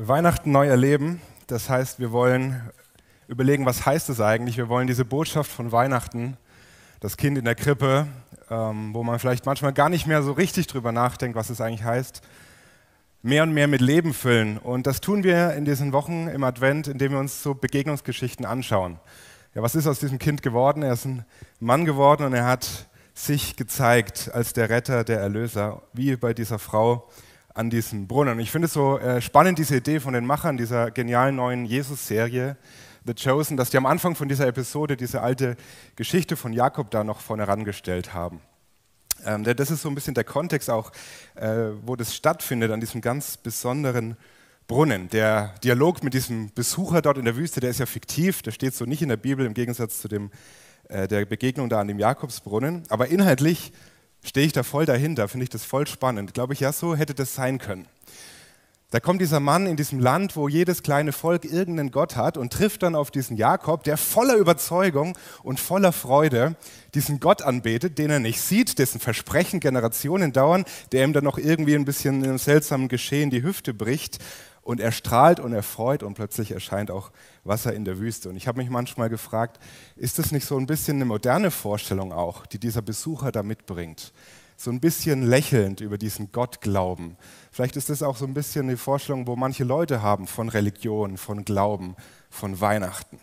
Weihnachten neu erleben. Das heißt, wir wollen überlegen, was heißt es eigentlich? Wir wollen diese Botschaft von Weihnachten, das Kind in der Krippe, ähm, wo man vielleicht manchmal gar nicht mehr so richtig drüber nachdenkt, was es eigentlich heißt, mehr und mehr mit Leben füllen. Und das tun wir in diesen Wochen im Advent, indem wir uns so Begegnungsgeschichten anschauen. Ja, was ist aus diesem Kind geworden? Er ist ein Mann geworden und er hat sich gezeigt als der Retter, der Erlöser, wie bei dieser Frau an diesem Brunnen. Und ich finde es so äh, spannend, diese Idee von den Machern dieser genialen neuen Jesus-Serie, The Chosen, dass die am Anfang von dieser Episode diese alte Geschichte von Jakob da noch vorne herangestellt haben. Ähm, das ist so ein bisschen der Kontext auch, äh, wo das stattfindet, an diesem ganz besonderen Brunnen. Der Dialog mit diesem Besucher dort in der Wüste, der ist ja fiktiv, der steht so nicht in der Bibel im Gegensatz zu dem, äh, der Begegnung da an dem Jakobsbrunnen. Aber inhaltlich stehe ich da voll dahinter, finde ich das voll spannend. Glaube ich, ja, so hätte das sein können. Da kommt dieser Mann in diesem Land, wo jedes kleine Volk irgendeinen Gott hat und trifft dann auf diesen Jakob, der voller Überzeugung und voller Freude diesen Gott anbetet, den er nicht sieht, dessen Versprechen Generationen dauern, der ihm dann noch irgendwie ein bisschen in einem seltsamen Geschehen die Hüfte bricht und er strahlt und er freut und plötzlich erscheint auch Wasser in der Wüste. Und ich habe mich manchmal gefragt, ist das nicht so ein bisschen eine moderne Vorstellung auch, die dieser Besucher da mitbringt? So ein bisschen lächelnd über diesen Gott glauben. Vielleicht ist das auch so ein bisschen die Vorstellung, wo manche Leute haben von Religion, von Glauben, von Weihnachten.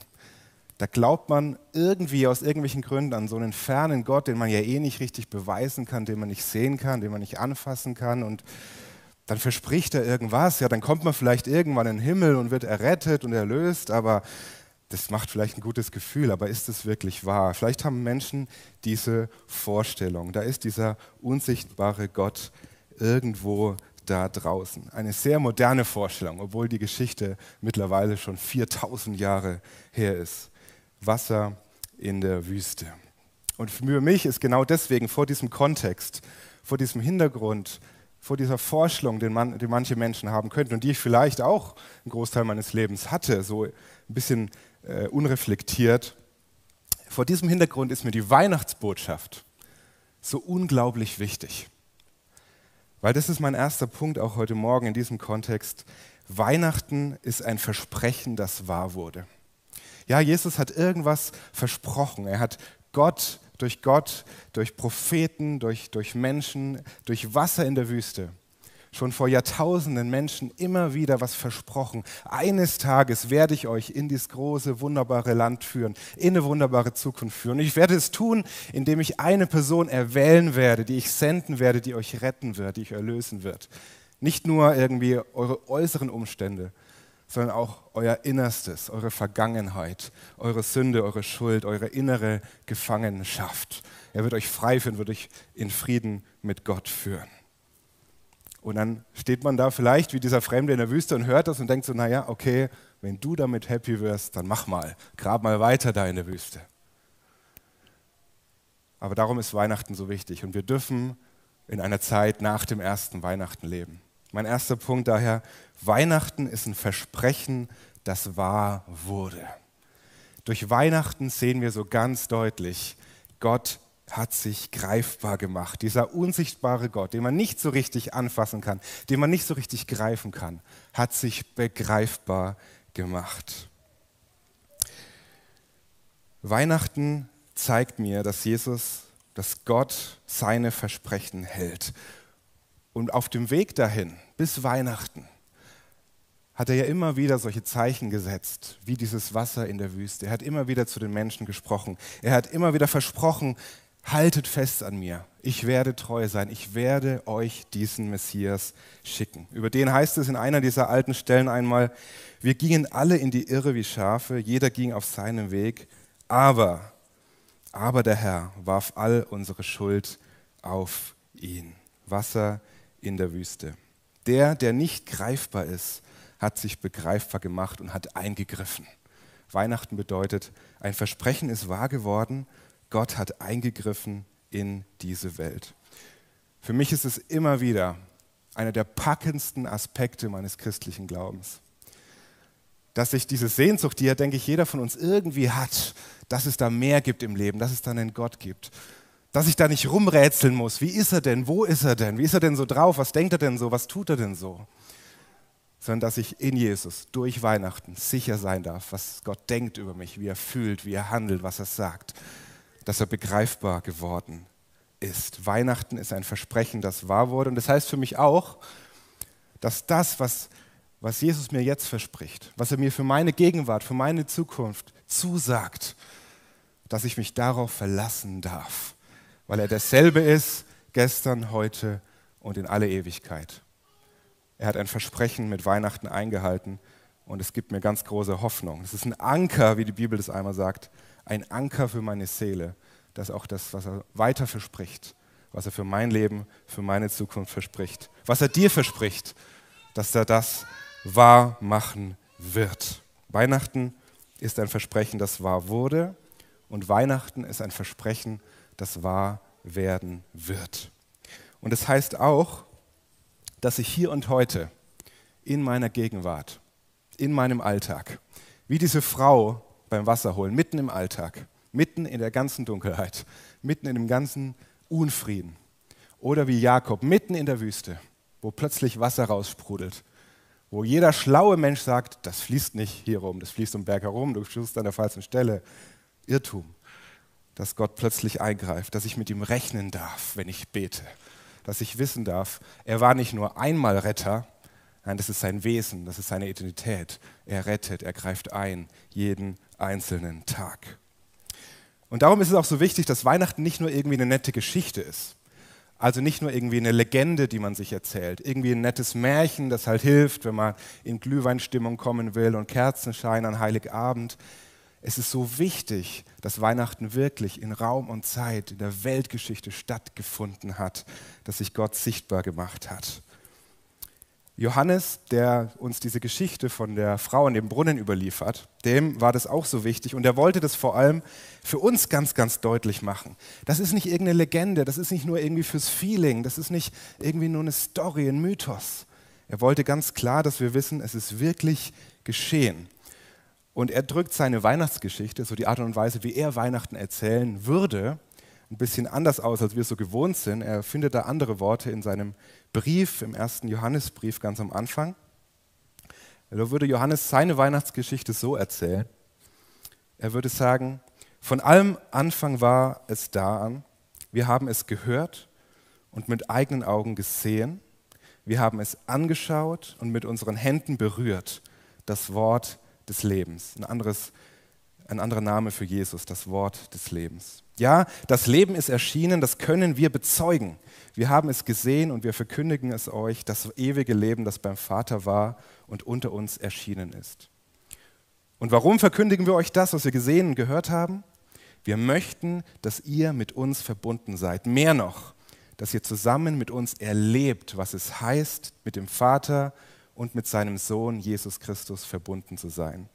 Da glaubt man irgendwie aus irgendwelchen Gründen an so einen fernen Gott, den man ja eh nicht richtig beweisen kann, den man nicht sehen kann, den man nicht anfassen kann. Und dann verspricht er irgendwas, ja, dann kommt man vielleicht irgendwann in den Himmel und wird errettet und erlöst, aber das macht vielleicht ein gutes Gefühl, aber ist es wirklich wahr? Vielleicht haben Menschen diese Vorstellung, da ist dieser unsichtbare Gott irgendwo da draußen. Eine sehr moderne Vorstellung, obwohl die Geschichte mittlerweile schon 4000 Jahre her ist. Wasser in der Wüste. Und für mich ist genau deswegen vor diesem Kontext, vor diesem Hintergrund vor dieser Vorstellung, den, man, den manche Menschen haben könnten und die ich vielleicht auch einen Großteil meines Lebens hatte, so ein bisschen äh, unreflektiert. Vor diesem Hintergrund ist mir die Weihnachtsbotschaft so unglaublich wichtig. Weil das ist mein erster Punkt auch heute Morgen in diesem Kontext. Weihnachten ist ein Versprechen, das wahr wurde. Ja, Jesus hat irgendwas versprochen. Er hat Gott durch Gott, durch Propheten, durch, durch Menschen, durch Wasser in der Wüste schon vor Jahrtausenden Menschen immer wieder was versprochen. Eines Tages werde ich euch in dieses große, wunderbare Land führen, in eine wunderbare Zukunft führen. Und ich werde es tun, indem ich eine Person erwählen werde, die ich senden werde, die euch retten wird, die euch erlösen wird. Nicht nur irgendwie eure äußeren Umstände, sondern auch euer Innerstes, eure Vergangenheit, eure Sünde, eure Schuld, eure innere Gefangenschaft. Er wird euch frei führen, wird euch in Frieden mit Gott führen. Und dann steht man da vielleicht wie dieser Fremde in der Wüste und hört das und denkt so, naja, okay, wenn du damit happy wirst, dann mach mal, grab mal weiter da in der Wüste. Aber darum ist Weihnachten so wichtig und wir dürfen in einer Zeit nach dem ersten Weihnachten leben. Mein erster Punkt daher, Weihnachten ist ein Versprechen, das wahr wurde. Durch Weihnachten sehen wir so ganz deutlich, Gott hat sich greifbar gemacht. Dieser unsichtbare Gott, den man nicht so richtig anfassen kann, den man nicht so richtig greifen kann, hat sich begreifbar gemacht. Weihnachten zeigt mir, dass Jesus, dass Gott seine Versprechen hält. Und auf dem Weg dahin, bis Weihnachten, hat er ja immer wieder solche Zeichen gesetzt, wie dieses Wasser in der Wüste. Er hat immer wieder zu den Menschen gesprochen. Er hat immer wieder versprochen, haltet fest an mir. Ich werde treu sein. Ich werde euch diesen Messias schicken. Über den heißt es in einer dieser alten Stellen einmal, wir gingen alle in die Irre wie Schafe, jeder ging auf seinen Weg, aber, aber der Herr warf all unsere Schuld auf ihn. Wasser in der Wüste. Der, der nicht greifbar ist, hat sich begreifbar gemacht und hat eingegriffen. Weihnachten bedeutet, ein Versprechen ist wahr geworden, Gott hat eingegriffen in diese Welt. Für mich ist es immer wieder einer der packendsten Aspekte meines christlichen Glaubens, dass sich diese Sehnsucht, die ja, denke ich, jeder von uns irgendwie hat, dass es da mehr gibt im Leben, dass es da einen Gott gibt, dass ich da nicht rumrätseln muss, wie ist er denn, wo ist er denn, wie ist er denn so drauf, was denkt er denn so, was tut er denn so, sondern dass ich in Jesus durch Weihnachten sicher sein darf, was Gott denkt über mich, wie er fühlt, wie er handelt, was er sagt, dass er begreifbar geworden ist. Weihnachten ist ein Versprechen, das wahr wurde. Und das heißt für mich auch, dass das, was, was Jesus mir jetzt verspricht, was er mir für meine Gegenwart, für meine Zukunft zusagt, dass ich mich darauf verlassen darf, weil er dasselbe ist, gestern, heute und in alle Ewigkeit. Er hat ein Versprechen mit Weihnachten eingehalten und es gibt mir ganz große Hoffnung. Es ist ein Anker, wie die Bibel das einmal sagt, ein Anker für meine Seele, dass auch das, was er weiter verspricht, was er für mein Leben, für meine Zukunft verspricht, was er dir verspricht, dass er das wahr machen wird. Weihnachten ist ein Versprechen, das wahr wurde und Weihnachten ist ein Versprechen, das wahr werden wird. Und es das heißt auch, dass ich hier und heute in meiner Gegenwart, in meinem Alltag, wie diese Frau beim Wasserholen, mitten im Alltag, mitten in der ganzen Dunkelheit, mitten in dem ganzen Unfrieden, oder wie Jakob mitten in der Wüste, wo plötzlich Wasser raussprudelt, wo jeder schlaue Mensch sagt, das fließt nicht hier rum, das fließt um Berg herum, du stehst an der falschen Stelle. Irrtum, dass Gott plötzlich eingreift, dass ich mit ihm rechnen darf, wenn ich bete dass ich wissen darf, er war nicht nur einmal Retter, nein, das ist sein Wesen, das ist seine Identität. Er rettet, er greift ein, jeden einzelnen Tag. Und darum ist es auch so wichtig, dass Weihnachten nicht nur irgendwie eine nette Geschichte ist. Also nicht nur irgendwie eine Legende, die man sich erzählt, irgendwie ein nettes Märchen, das halt hilft, wenn man in Glühweinstimmung kommen will und Kerzenschein an Heiligabend. Es ist so wichtig, dass Weihnachten wirklich in Raum und Zeit, in der Weltgeschichte stattgefunden hat, dass sich Gott sichtbar gemacht hat. Johannes, der uns diese Geschichte von der Frau in dem Brunnen überliefert, dem war das auch so wichtig und er wollte das vor allem für uns ganz, ganz deutlich machen. Das ist nicht irgendeine Legende, das ist nicht nur irgendwie fürs Feeling, das ist nicht irgendwie nur eine Story, ein Mythos. Er wollte ganz klar, dass wir wissen, es ist wirklich geschehen. Und er drückt seine Weihnachtsgeschichte, so die Art und Weise, wie er Weihnachten erzählen würde, ein bisschen anders aus, als wir es so gewohnt sind. Er findet da andere Worte in seinem Brief, im ersten Johannesbrief ganz am Anfang. Da würde Johannes seine Weihnachtsgeschichte so erzählen. Er würde sagen, von allem Anfang war es da an. Wir haben es gehört und mit eigenen Augen gesehen. Wir haben es angeschaut und mit unseren Händen berührt. Das Wort des Lebens. Ein, anderes, ein anderer Name für Jesus, das Wort des Lebens. Ja, das Leben ist erschienen, das können wir bezeugen. Wir haben es gesehen und wir verkündigen es euch, das ewige Leben, das beim Vater war und unter uns erschienen ist. Und warum verkündigen wir euch das, was wir gesehen und gehört haben? Wir möchten, dass ihr mit uns verbunden seid. Mehr noch, dass ihr zusammen mit uns erlebt, was es heißt, mit dem Vater und mit seinem Sohn Jesus Christus verbunden zu sein.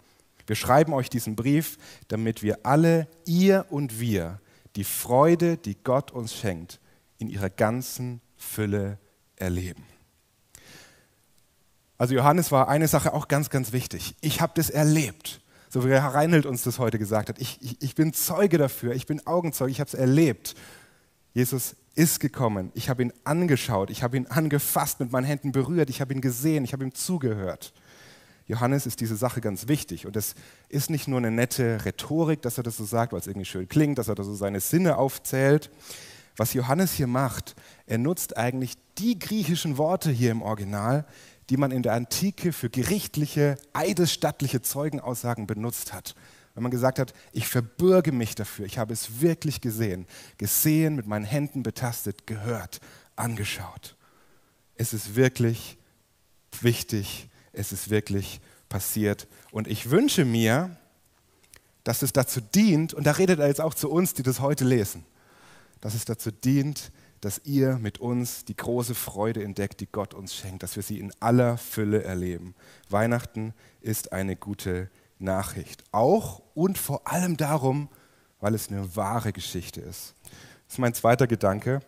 Wir schreiben euch diesen Brief, damit wir alle, ihr und wir, die Freude, die Gott uns schenkt, in ihrer ganzen Fülle erleben. Also Johannes war eine Sache auch ganz, ganz wichtig. Ich habe das erlebt, so wie Herr Reinhold uns das heute gesagt hat. Ich, ich, ich bin Zeuge dafür, ich bin Augenzeuge, ich habe es erlebt. Jesus ist gekommen. Ich habe ihn angeschaut, ich habe ihn angefasst, mit meinen Händen berührt, ich habe ihn gesehen, ich habe ihm zugehört. Johannes ist diese Sache ganz wichtig. Und es ist nicht nur eine nette Rhetorik, dass er das so sagt, weil es irgendwie schön klingt, dass er da so seine Sinne aufzählt. Was Johannes hier macht, er nutzt eigentlich die griechischen Worte hier im Original, die man in der Antike für gerichtliche, eidesstattliche Zeugenaussagen benutzt hat. Wenn man gesagt hat, ich verbürge mich dafür, ich habe es wirklich gesehen, gesehen, mit meinen Händen betastet, gehört, angeschaut. Es ist wirklich wichtig, es ist wirklich passiert. Und ich wünsche mir, dass es dazu dient, und da redet er jetzt auch zu uns, die das heute lesen, dass es dazu dient, dass ihr mit uns die große Freude entdeckt, die Gott uns schenkt, dass wir sie in aller Fülle erleben. Weihnachten ist eine gute Nachricht. Auch und vor allem darum, weil es eine wahre Geschichte ist. Das ist mein zweiter Gedanke.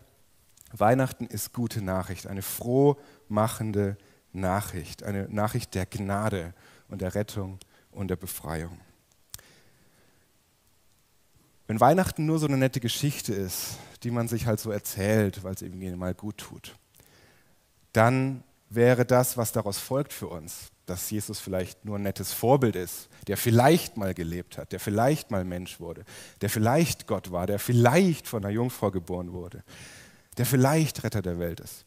Weihnachten ist gute Nachricht, eine frohmachende Nachricht, eine Nachricht der Gnade und der Rettung und der Befreiung. Wenn Weihnachten nur so eine nette Geschichte ist, die man sich halt so erzählt, weil es irgendwie mal gut tut, dann wäre das, was daraus folgt für uns, dass Jesus vielleicht nur ein nettes Vorbild ist, der vielleicht mal gelebt hat, der vielleicht mal Mensch wurde, der vielleicht Gott war, der vielleicht von einer Jungfrau geboren wurde, der vielleicht Retter der Welt ist,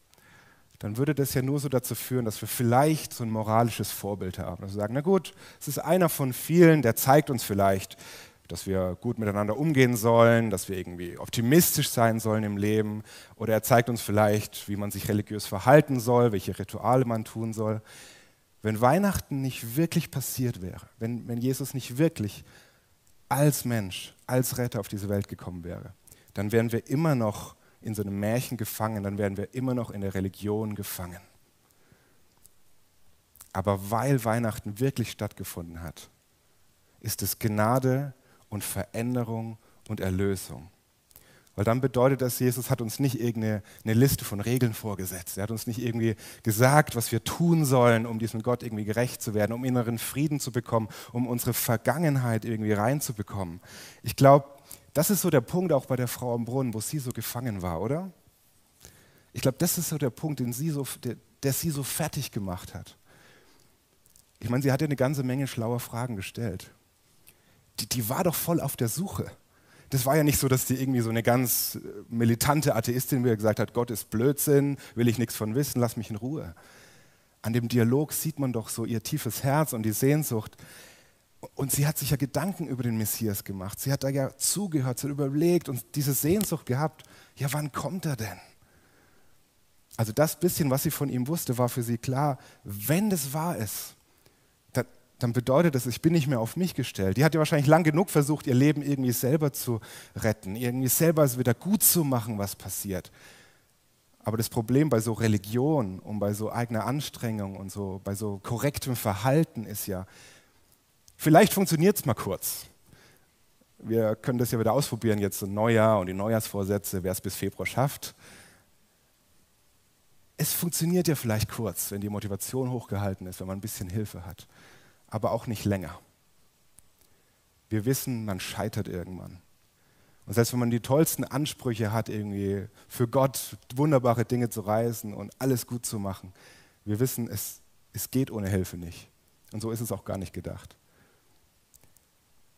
dann würde das ja nur so dazu führen, dass wir vielleicht so ein moralisches Vorbild haben. Dass wir sagen, na gut, es ist einer von vielen, der zeigt uns vielleicht, dass wir gut miteinander umgehen sollen, dass wir irgendwie optimistisch sein sollen im Leben. Oder er zeigt uns vielleicht, wie man sich religiös verhalten soll, welche Rituale man tun soll. Wenn Weihnachten nicht wirklich passiert wäre, wenn, wenn Jesus nicht wirklich als Mensch, als Retter auf diese Welt gekommen wäre, dann wären wir immer noch in so einem Märchen gefangen, dann wären wir immer noch in der Religion gefangen. Aber weil Weihnachten wirklich stattgefunden hat, ist es Gnade und Veränderung und Erlösung. Weil dann bedeutet das, Jesus hat uns nicht irgendeine eine Liste von Regeln vorgesetzt. Er hat uns nicht irgendwie gesagt, was wir tun sollen, um diesem Gott irgendwie gerecht zu werden, um inneren Frieden zu bekommen, um unsere Vergangenheit irgendwie reinzubekommen. Ich glaube, das ist so der Punkt auch bei der Frau am Brunnen, wo sie so gefangen war, oder? Ich glaube, das ist so der Punkt, den sie so, der, der sie so fertig gemacht hat. Ich meine, sie hat ja eine ganze Menge schlauer Fragen gestellt. Die, die war doch voll auf der Suche das war ja nicht so, dass die irgendwie so eine ganz äh, militante Atheistin wieder gesagt hat, Gott ist Blödsinn, will ich nichts von wissen, lass mich in Ruhe. An dem Dialog sieht man doch so ihr tiefes Herz und die Sehnsucht. Und sie hat sich ja Gedanken über den Messias gemacht. Sie hat da ja zugehört, sie hat überlegt und diese Sehnsucht gehabt, ja, wann kommt er denn? Also das bisschen, was sie von ihm wusste, war für sie klar, wenn das wahr ist, dann bedeutet das, ich bin nicht mehr auf mich gestellt. Die hat ja wahrscheinlich lang genug versucht, ihr Leben irgendwie selber zu retten, irgendwie selber es wieder gut zu machen, was passiert. Aber das Problem bei so Religion und bei so eigener Anstrengung und so bei so korrektem Verhalten ist ja, vielleicht funktioniert es mal kurz. Wir können das ja wieder ausprobieren, jetzt ein Neujahr und die Neujahrsvorsätze, wer es bis Februar schafft. Es funktioniert ja vielleicht kurz, wenn die Motivation hochgehalten ist, wenn man ein bisschen Hilfe hat aber auch nicht länger. Wir wissen, man scheitert irgendwann. Und selbst wenn man die tollsten Ansprüche hat, irgendwie für Gott wunderbare Dinge zu reisen und alles gut zu machen, wir wissen, es, es geht ohne Hilfe nicht. Und so ist es auch gar nicht gedacht.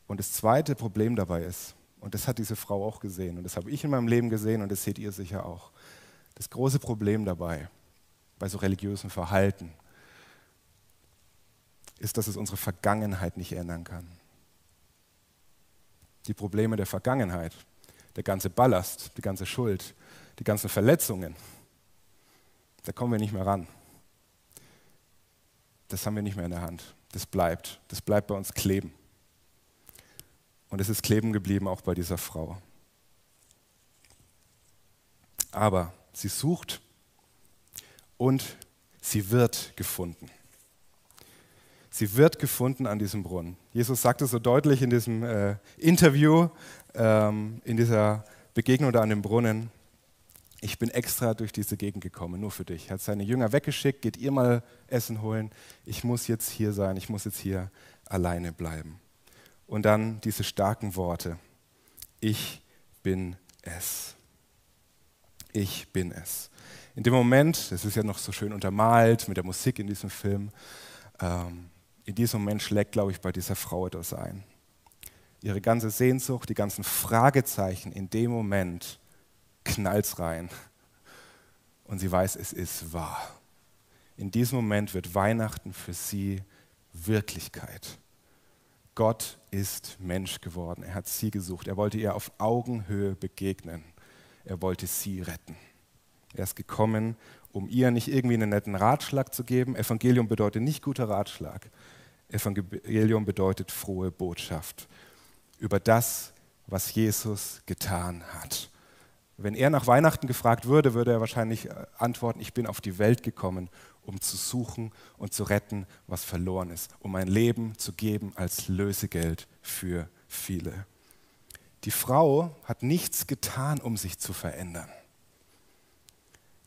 Und das zweite Problem dabei ist, und das hat diese Frau auch gesehen, und das habe ich in meinem Leben gesehen, und das seht ihr sicher auch, das große Problem dabei, bei so religiösem Verhalten, ist, dass es unsere Vergangenheit nicht ändern kann. Die Probleme der Vergangenheit, der ganze Ballast, die ganze Schuld, die ganzen Verletzungen, da kommen wir nicht mehr ran. Das haben wir nicht mehr in der Hand. Das bleibt. Das bleibt bei uns kleben. Und es ist kleben geblieben auch bei dieser Frau. Aber sie sucht und sie wird gefunden. Sie wird gefunden an diesem Brunnen. Jesus sagte so deutlich in diesem äh, Interview, ähm, in dieser Begegnung da an dem Brunnen, ich bin extra durch diese Gegend gekommen, nur für dich. Er hat seine Jünger weggeschickt, geht ihr mal Essen holen. Ich muss jetzt hier sein, ich muss jetzt hier alleine bleiben. Und dann diese starken Worte, ich bin es. Ich bin es. In dem Moment, das ist ja noch so schön untermalt mit der Musik in diesem Film, ähm, in diesem Moment schlägt, glaube ich, bei dieser Frau etwas ein. Ihre ganze Sehnsucht, die ganzen Fragezeichen, in dem Moment knallt rein. Und sie weiß, es ist wahr. In diesem Moment wird Weihnachten für sie Wirklichkeit. Gott ist Mensch geworden. Er hat sie gesucht. Er wollte ihr auf Augenhöhe begegnen. Er wollte sie retten. Er ist gekommen, um ihr nicht irgendwie einen netten Ratschlag zu geben. Evangelium bedeutet nicht guter Ratschlag, Evangelium bedeutet frohe Botschaft über das, was Jesus getan hat. Wenn er nach Weihnachten gefragt würde, würde er wahrscheinlich äh, antworten, ich bin auf die Welt gekommen, um zu suchen und zu retten, was verloren ist, um mein Leben zu geben als Lösegeld für viele. Die Frau hat nichts getan, um sich zu verändern.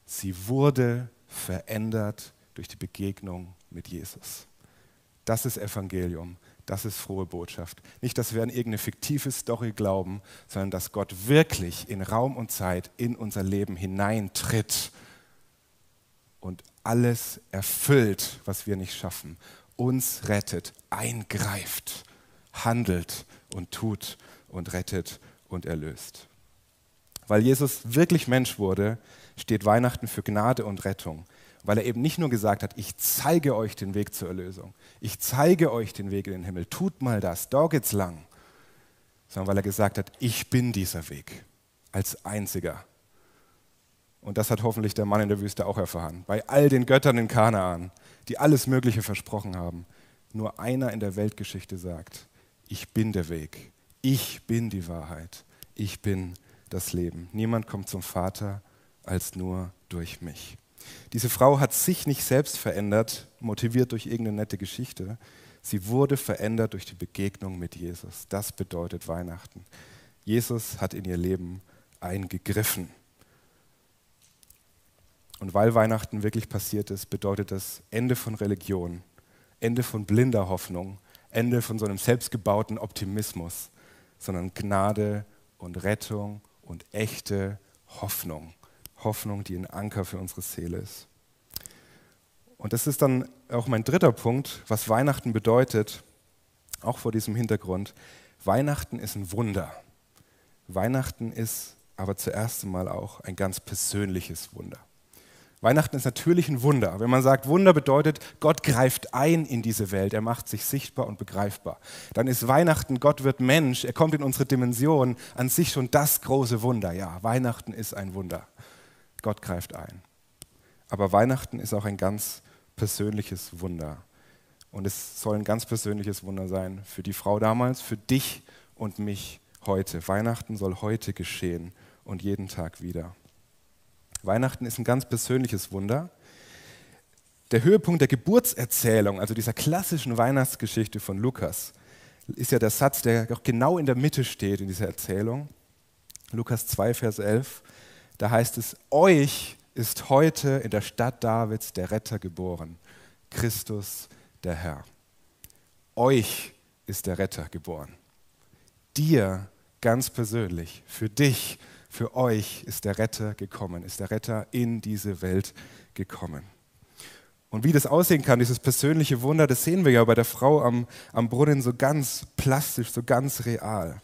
Sie wurde verändert durch die Begegnung mit Jesus. Das ist Evangelium. Das ist frohe Botschaft. Nicht, dass wir an irgendeine fiktive Story glauben, sondern dass Gott wirklich in Raum und Zeit in unser Leben hineintritt und alles erfüllt, was wir nicht schaffen. uns rettet, eingreift, handelt und tut und rettet und erlöst. Weil Jesus wirklich Mensch wurde, steht Weihnachten für Gnade und Rettung. Weil er eben nicht nur gesagt hat, ich zeige euch den Weg zur Erlösung, ich zeige euch den Weg in den Himmel, tut mal das, da geht's lang. Sondern weil er gesagt hat, ich bin dieser Weg als einziger. Und das hat hoffentlich der Mann in der Wüste auch erfahren. Bei all den Göttern in Kanaan, die alles Mögliche versprochen haben, nur einer in der Weltgeschichte sagt, ich bin der Weg, ich bin die Wahrheit, ich bin das Leben. Niemand kommt zum Vater als nur durch mich. Diese Frau hat sich nicht selbst verändert, motiviert durch irgendeine nette Geschichte. Sie wurde verändert durch die Begegnung mit Jesus. Das bedeutet Weihnachten. Jesus hat in ihr Leben eingegriffen. Und weil Weihnachten wirklich passiert ist, bedeutet das Ende von Religion, Ende von blinder Hoffnung, Ende von so einem selbstgebauten Optimismus, sondern Gnade und Rettung und echte Hoffnung. Hoffnung, die ein Anker für unsere Seele ist. Und das ist dann auch mein dritter Punkt, was Weihnachten bedeutet, auch vor diesem Hintergrund. Weihnachten ist ein Wunder. Weihnachten ist aber zuerst einmal auch ein ganz persönliches Wunder. Weihnachten ist natürlich ein Wunder. Wenn man sagt, Wunder bedeutet, Gott greift ein in diese Welt, er macht sich sichtbar und begreifbar. Dann ist Weihnachten, Gott wird Mensch, er kommt in unsere Dimension, an sich schon das große Wunder. Ja, Weihnachten ist ein Wunder. Gott greift ein. Aber Weihnachten ist auch ein ganz persönliches Wunder. Und es soll ein ganz persönliches Wunder sein für die Frau damals, für dich und mich heute. Weihnachten soll heute geschehen und jeden Tag wieder. Weihnachten ist ein ganz persönliches Wunder. Der Höhepunkt der Geburtserzählung, also dieser klassischen Weihnachtsgeschichte von Lukas, ist ja der Satz, der auch genau in der Mitte steht in dieser Erzählung. Lukas 2, Vers 11. Da heißt es, euch ist heute in der Stadt Davids der Retter geboren, Christus der Herr. Euch ist der Retter geboren. Dir ganz persönlich, für dich für euch ist der Retter gekommen, ist der Retter in diese Welt gekommen. Und wie das aussehen kann, dieses persönliche Wunder, das sehen wir ja bei der Frau am, am Brunnen so ganz plastisch, so ganz real.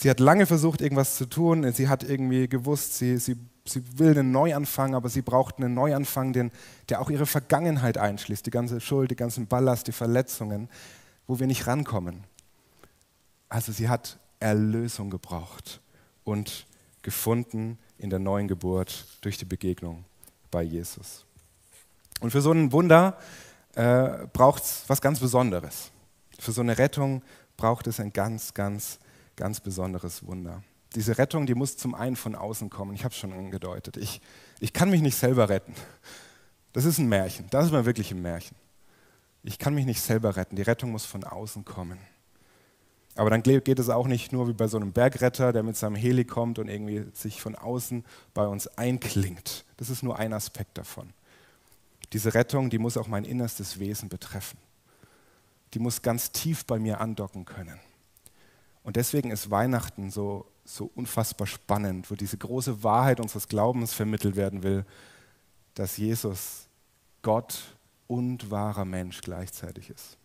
Sie hat lange versucht, irgendwas zu tun. Sie hat irgendwie gewusst, sie, sie, sie will einen Neuanfang, aber sie braucht einen Neuanfang, den, der auch ihre Vergangenheit einschließt, die ganze Schuld, die ganzen Ballast, die Verletzungen, wo wir nicht rankommen. Also sie hat Erlösung gebraucht und gefunden in der neuen Geburt durch die Begegnung bei Jesus. Und für so ein Wunder äh, braucht es was ganz Besonderes. Für so eine Rettung braucht es ein ganz, ganz, ganz besonderes Wunder. Diese Rettung, die muss zum einen von außen kommen. Ich habe es schon angedeutet. Ich, ich kann mich nicht selber retten. Das ist ein Märchen. Das ist mal wirklich ein Märchen. Ich kann mich nicht selber retten. Die Rettung muss von außen kommen. Aber dann geht es auch nicht nur wie bei so einem Bergretter, der mit seinem Heli kommt und irgendwie sich von außen bei uns einklingt. Das ist nur ein Aspekt davon. Diese Rettung, die muss auch mein innerstes Wesen betreffen. Die muss ganz tief bei mir andocken können. Und deswegen ist Weihnachten so, so unfassbar spannend, wo diese große Wahrheit unseres Glaubens vermittelt werden will, dass Jesus Gott und wahrer Mensch gleichzeitig ist.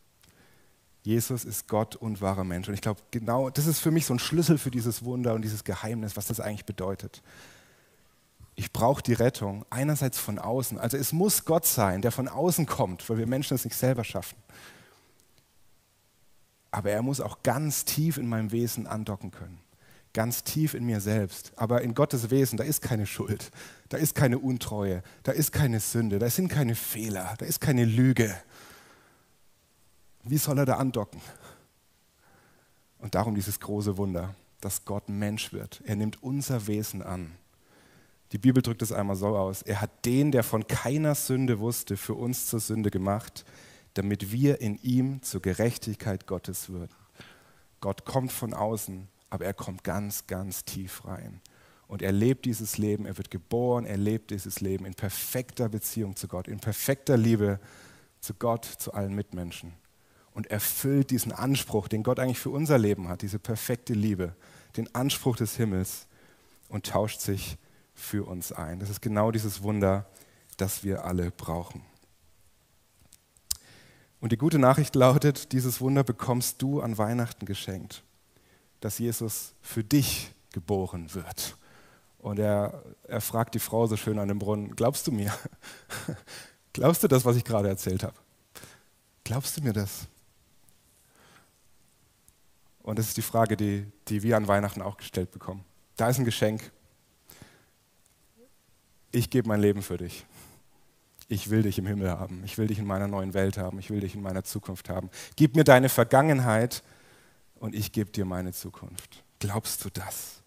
Jesus ist Gott und wahrer Mensch. Und ich glaube, genau das ist für mich so ein Schlüssel für dieses Wunder und dieses Geheimnis, was das eigentlich bedeutet. Ich brauche die Rettung einerseits von außen. Also es muss Gott sein, der von außen kommt, weil wir Menschen es nicht selber schaffen. Aber er muss auch ganz tief in meinem Wesen andocken können. Ganz tief in mir selbst. Aber in Gottes Wesen, da ist keine Schuld, da ist keine Untreue, da ist keine Sünde, da sind keine Fehler, da ist keine Lüge wie soll er da andocken? Und darum dieses große Wunder, dass Gott Mensch wird. Er nimmt unser Wesen an. Die Bibel drückt es einmal so aus. Er hat den, der von keiner Sünde wusste, für uns zur Sünde gemacht, damit wir in ihm zur Gerechtigkeit Gottes würden. Gott kommt von außen, aber er kommt ganz, ganz tief rein. Und er lebt dieses Leben, er wird geboren, er lebt dieses Leben in perfekter Beziehung zu Gott, in perfekter Liebe zu Gott, zu allen Mitmenschen und erfüllt diesen Anspruch, den Gott eigentlich für unser Leben hat, diese perfekte Liebe, den Anspruch des Himmels und tauscht sich für uns ein. Das ist genau dieses Wunder, das wir alle brauchen. Und die gute Nachricht lautet, dieses Wunder bekommst du an Weihnachten geschenkt, dass Jesus für dich geboren wird. Und er, er fragt die Frau so schön an dem Brunnen, glaubst du mir? glaubst du das, was ich gerade erzählt habe? Glaubst du mir das? Und das ist die Frage, die, die wir an Weihnachten auch gestellt bekommen. Da ist ein Geschenk. Ich gebe mein Leben für dich. Ich will dich im Himmel haben. Ich will dich in meiner neuen Welt haben. Ich will dich in meiner Zukunft haben. Gib mir deine Vergangenheit und ich gebe dir meine Zukunft. Glaubst du das?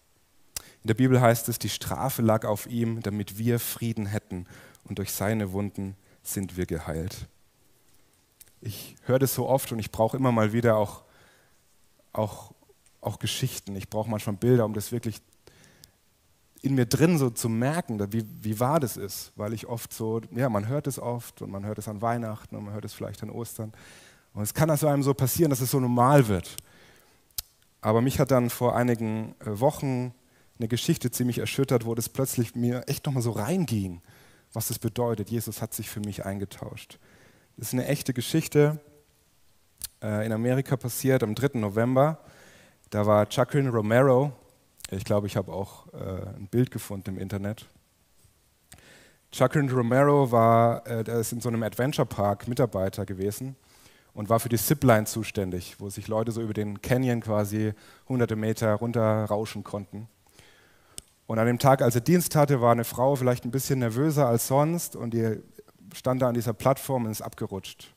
In der Bibel heißt es, die Strafe lag auf ihm, damit wir Frieden hätten und durch seine Wunden sind wir geheilt. Ich höre das so oft und ich brauche immer mal wieder auch, auch, auch Geschichten. Ich brauche manchmal Bilder, um das wirklich in mir drin so zu merken, wie, wie wahr das ist, weil ich oft so, ja, man hört es oft und man hört es an Weihnachten und man hört es vielleicht an Ostern. Und es kann also einem so passieren, dass es so normal wird. Aber mich hat dann vor einigen äh, Wochen eine Geschichte ziemlich erschüttert, wo das plötzlich mir echt nochmal so reinging, was das bedeutet. Jesus hat sich für mich eingetauscht. Das ist eine echte Geschichte, äh, in Amerika passiert am 3. November. Da war Jacqueline Romero, ich glaube, ich habe auch äh, ein Bild gefunden im Internet. Jacqueline Romero war, äh, der ist in so einem Adventure Park Mitarbeiter gewesen und war für die Zipline zuständig, wo sich Leute so über den Canyon quasi hunderte Meter runterrauschen konnten. Und an dem Tag, als er Dienst hatte, war eine Frau vielleicht ein bisschen nervöser als sonst und die stand da an dieser Plattform und ist abgerutscht,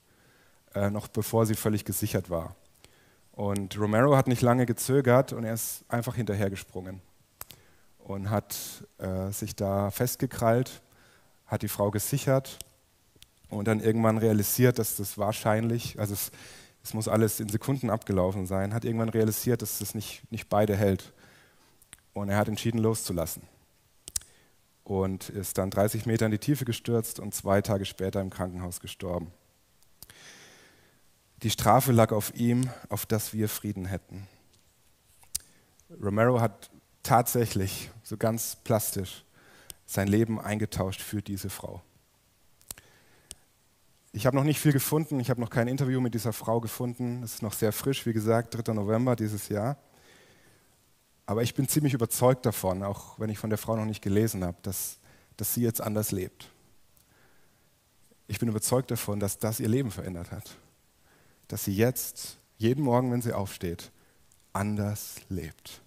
äh, noch bevor sie völlig gesichert war. Und Romero hat nicht lange gezögert und er ist einfach hinterhergesprungen und hat äh, sich da festgekrallt, hat die Frau gesichert und dann irgendwann realisiert, dass das wahrscheinlich, also es, es muss alles in Sekunden abgelaufen sein, hat irgendwann realisiert, dass das nicht, nicht beide hält. Und er hat entschieden loszulassen und ist dann 30 Meter in die Tiefe gestürzt und zwei Tage später im Krankenhaus gestorben. Die Strafe lag auf ihm, auf dass wir Frieden hätten. Romero hat tatsächlich, so ganz plastisch, sein Leben eingetauscht für diese Frau. Ich habe noch nicht viel gefunden, ich habe noch kein Interview mit dieser Frau gefunden. Es ist noch sehr frisch, wie gesagt, 3. November dieses Jahr. Aber ich bin ziemlich überzeugt davon, auch wenn ich von der Frau noch nicht gelesen habe, dass, dass sie jetzt anders lebt. Ich bin überzeugt davon, dass das ihr Leben verändert hat dass sie jetzt, jeden Morgen, wenn sie aufsteht, anders lebt.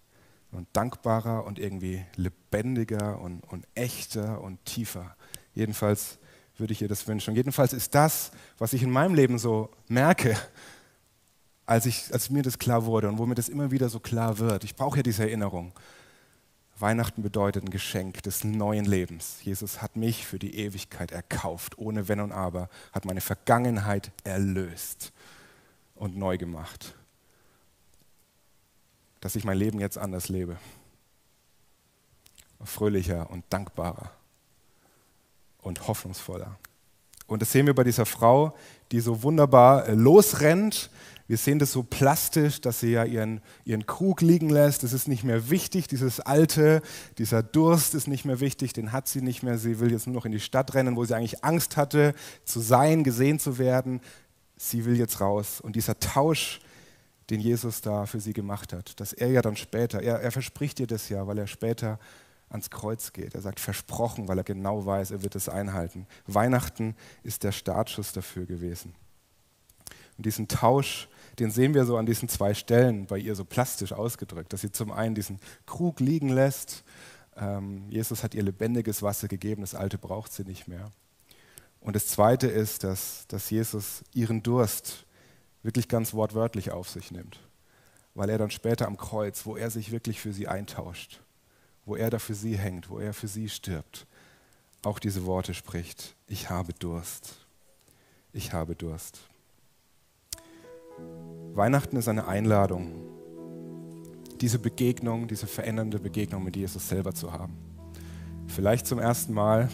Und dankbarer und irgendwie lebendiger und, und echter und tiefer. Jedenfalls würde ich ihr das wünschen. Und jedenfalls ist das, was ich in meinem Leben so merke, als, ich, als mir das klar wurde und wo mir das immer wieder so klar wird. Ich brauche ja diese Erinnerung. Weihnachten bedeutet ein Geschenk des neuen Lebens. Jesus hat mich für die Ewigkeit erkauft, ohne Wenn und Aber, hat meine Vergangenheit erlöst und neu gemacht. Dass ich mein Leben jetzt anders lebe. Fröhlicher und dankbarer und hoffnungsvoller. Und das sehen wir bei dieser Frau, die so wunderbar äh, losrennt. Wir sehen das so plastisch, dass sie ja ihren, ihren Krug liegen lässt. Das ist nicht mehr wichtig, dieses Alte, dieser Durst ist nicht mehr wichtig, den hat sie nicht mehr. Sie will jetzt nur noch in die Stadt rennen, wo sie eigentlich Angst hatte, zu sein, gesehen zu werden sie will jetzt raus. Und dieser Tausch, den Jesus da für sie gemacht hat, dass er ja dann später, er, er verspricht ihr das ja, weil er später ans Kreuz geht. Er sagt versprochen, weil er genau weiß, er wird es einhalten. Weihnachten ist der Startschuss dafür gewesen. Und diesen Tausch, den sehen wir so an diesen zwei Stellen bei ihr so plastisch ausgedrückt, dass sie zum einen diesen Krug liegen lässt. Ähm, Jesus hat ihr lebendiges Wasser gegeben, das alte braucht sie nicht mehr. Und das Zweite ist, dass, dass Jesus ihren Durst wirklich ganz wortwörtlich auf sich nimmt, weil er dann später am Kreuz, wo er sich wirklich für sie eintauscht, wo er da für sie hängt, wo er für sie stirbt, auch diese Worte spricht, ich habe Durst, ich habe Durst. Weihnachten ist eine Einladung, diese Begegnung, diese verändernde Begegnung mit Jesus selber zu haben. Vielleicht zum ersten Mal,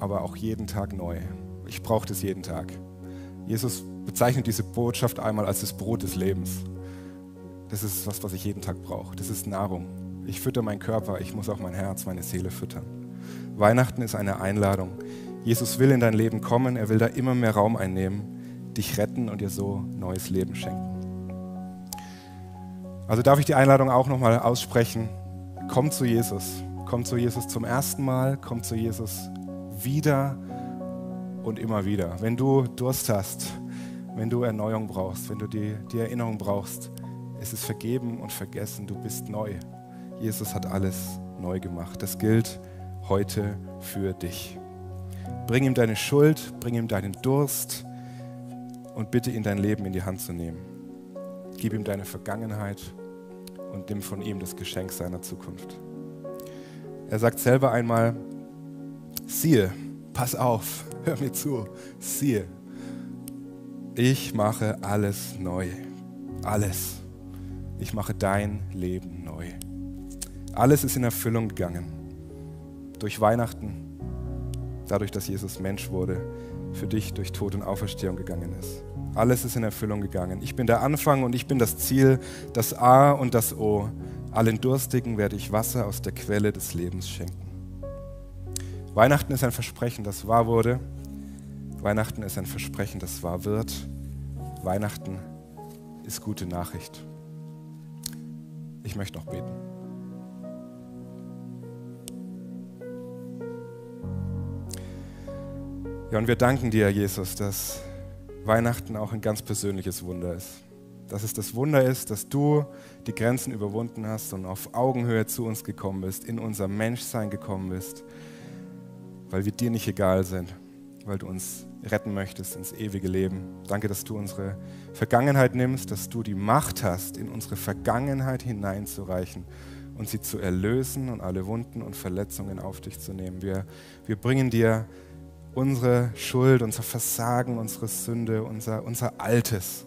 aber auch jeden Tag neu. Ich brauche das jeden Tag. Jesus bezeichnet diese Botschaft einmal als das Brot des Lebens. Das ist was, was ich jeden Tag brauche. Das ist Nahrung. Ich fütter meinen Körper, ich muss auch mein Herz, meine Seele füttern. Weihnachten ist eine Einladung, Jesus will in dein Leben kommen, er will da immer mehr Raum einnehmen, dich retten und dir so neues Leben schenken. Also darf ich die Einladung auch nochmal aussprechen. Komm zu Jesus. Komm zu Jesus zum ersten Mal, komm zu Jesus wieder und immer wieder. Wenn du Durst hast, wenn du Erneuerung brauchst, wenn du die, die Erinnerung brauchst, es ist vergeben und vergessen, du bist neu. Jesus hat alles neu gemacht. Das gilt heute für dich. Bring ihm deine Schuld, bring ihm deinen Durst und bitte ihn dein Leben in die Hand zu nehmen. Gib ihm deine Vergangenheit und nimm von ihm das Geschenk seiner Zukunft. Er sagt selber einmal, siehe, pass auf, hör mir zu, siehe, ich mache alles neu, alles. Ich mache dein Leben neu. Alles ist in Erfüllung gegangen. Durch Weihnachten, dadurch, dass Jesus Mensch wurde, für dich durch Tod und Auferstehung gegangen ist. Alles ist in Erfüllung gegangen. Ich bin der Anfang und ich bin das Ziel, das A und das O. Allen Durstigen werde ich Wasser aus der Quelle des Lebens schenken. Weihnachten ist ein Versprechen, das wahr wurde. Weihnachten ist ein Versprechen, das wahr wird. Weihnachten ist gute Nachricht. Ich möchte noch beten. Ja, und wir danken dir, Jesus, dass Weihnachten auch ein ganz persönliches Wunder ist. Dass es das Wunder ist, dass du die Grenzen überwunden hast und auf Augenhöhe zu uns gekommen bist, in unser Menschsein gekommen bist, weil wir dir nicht egal sind, weil du uns retten möchtest ins ewige Leben. Danke, dass du unsere Vergangenheit nimmst, dass du die Macht hast, in unsere Vergangenheit hineinzureichen und sie zu erlösen und alle Wunden und Verletzungen auf dich zu nehmen. Wir, wir bringen dir unsere Schuld, unser Versagen, unsere Sünde, unser, unser Altes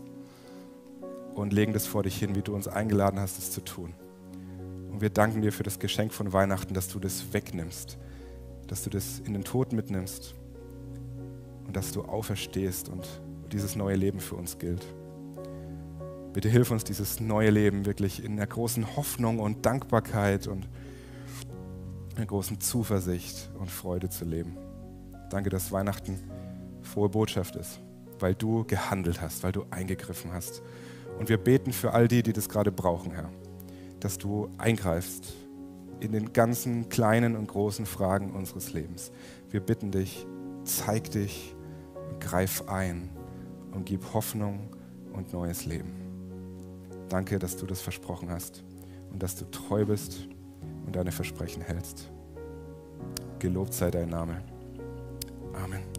und legen das vor dich hin, wie du uns eingeladen hast, es zu tun. Und wir danken dir für das Geschenk von Weihnachten, dass du das wegnimmst, dass du das in den Tod mitnimmst und dass du auferstehst und dieses neue Leben für uns gilt. Bitte hilf uns, dieses neue Leben wirklich in einer großen Hoffnung und Dankbarkeit und einer großen Zuversicht und Freude zu leben. Danke, dass Weihnachten frohe Botschaft ist, weil du gehandelt hast, weil du eingegriffen hast. Und wir beten für all die, die das gerade brauchen, Herr, dass du eingreifst in den ganzen kleinen und großen Fragen unseres Lebens. Wir bitten dich, zeig dich, greif ein und gib Hoffnung und neues Leben. Danke, dass du das versprochen hast und dass du treu bist und deine Versprechen hältst. Gelobt sei dein Name. Amen.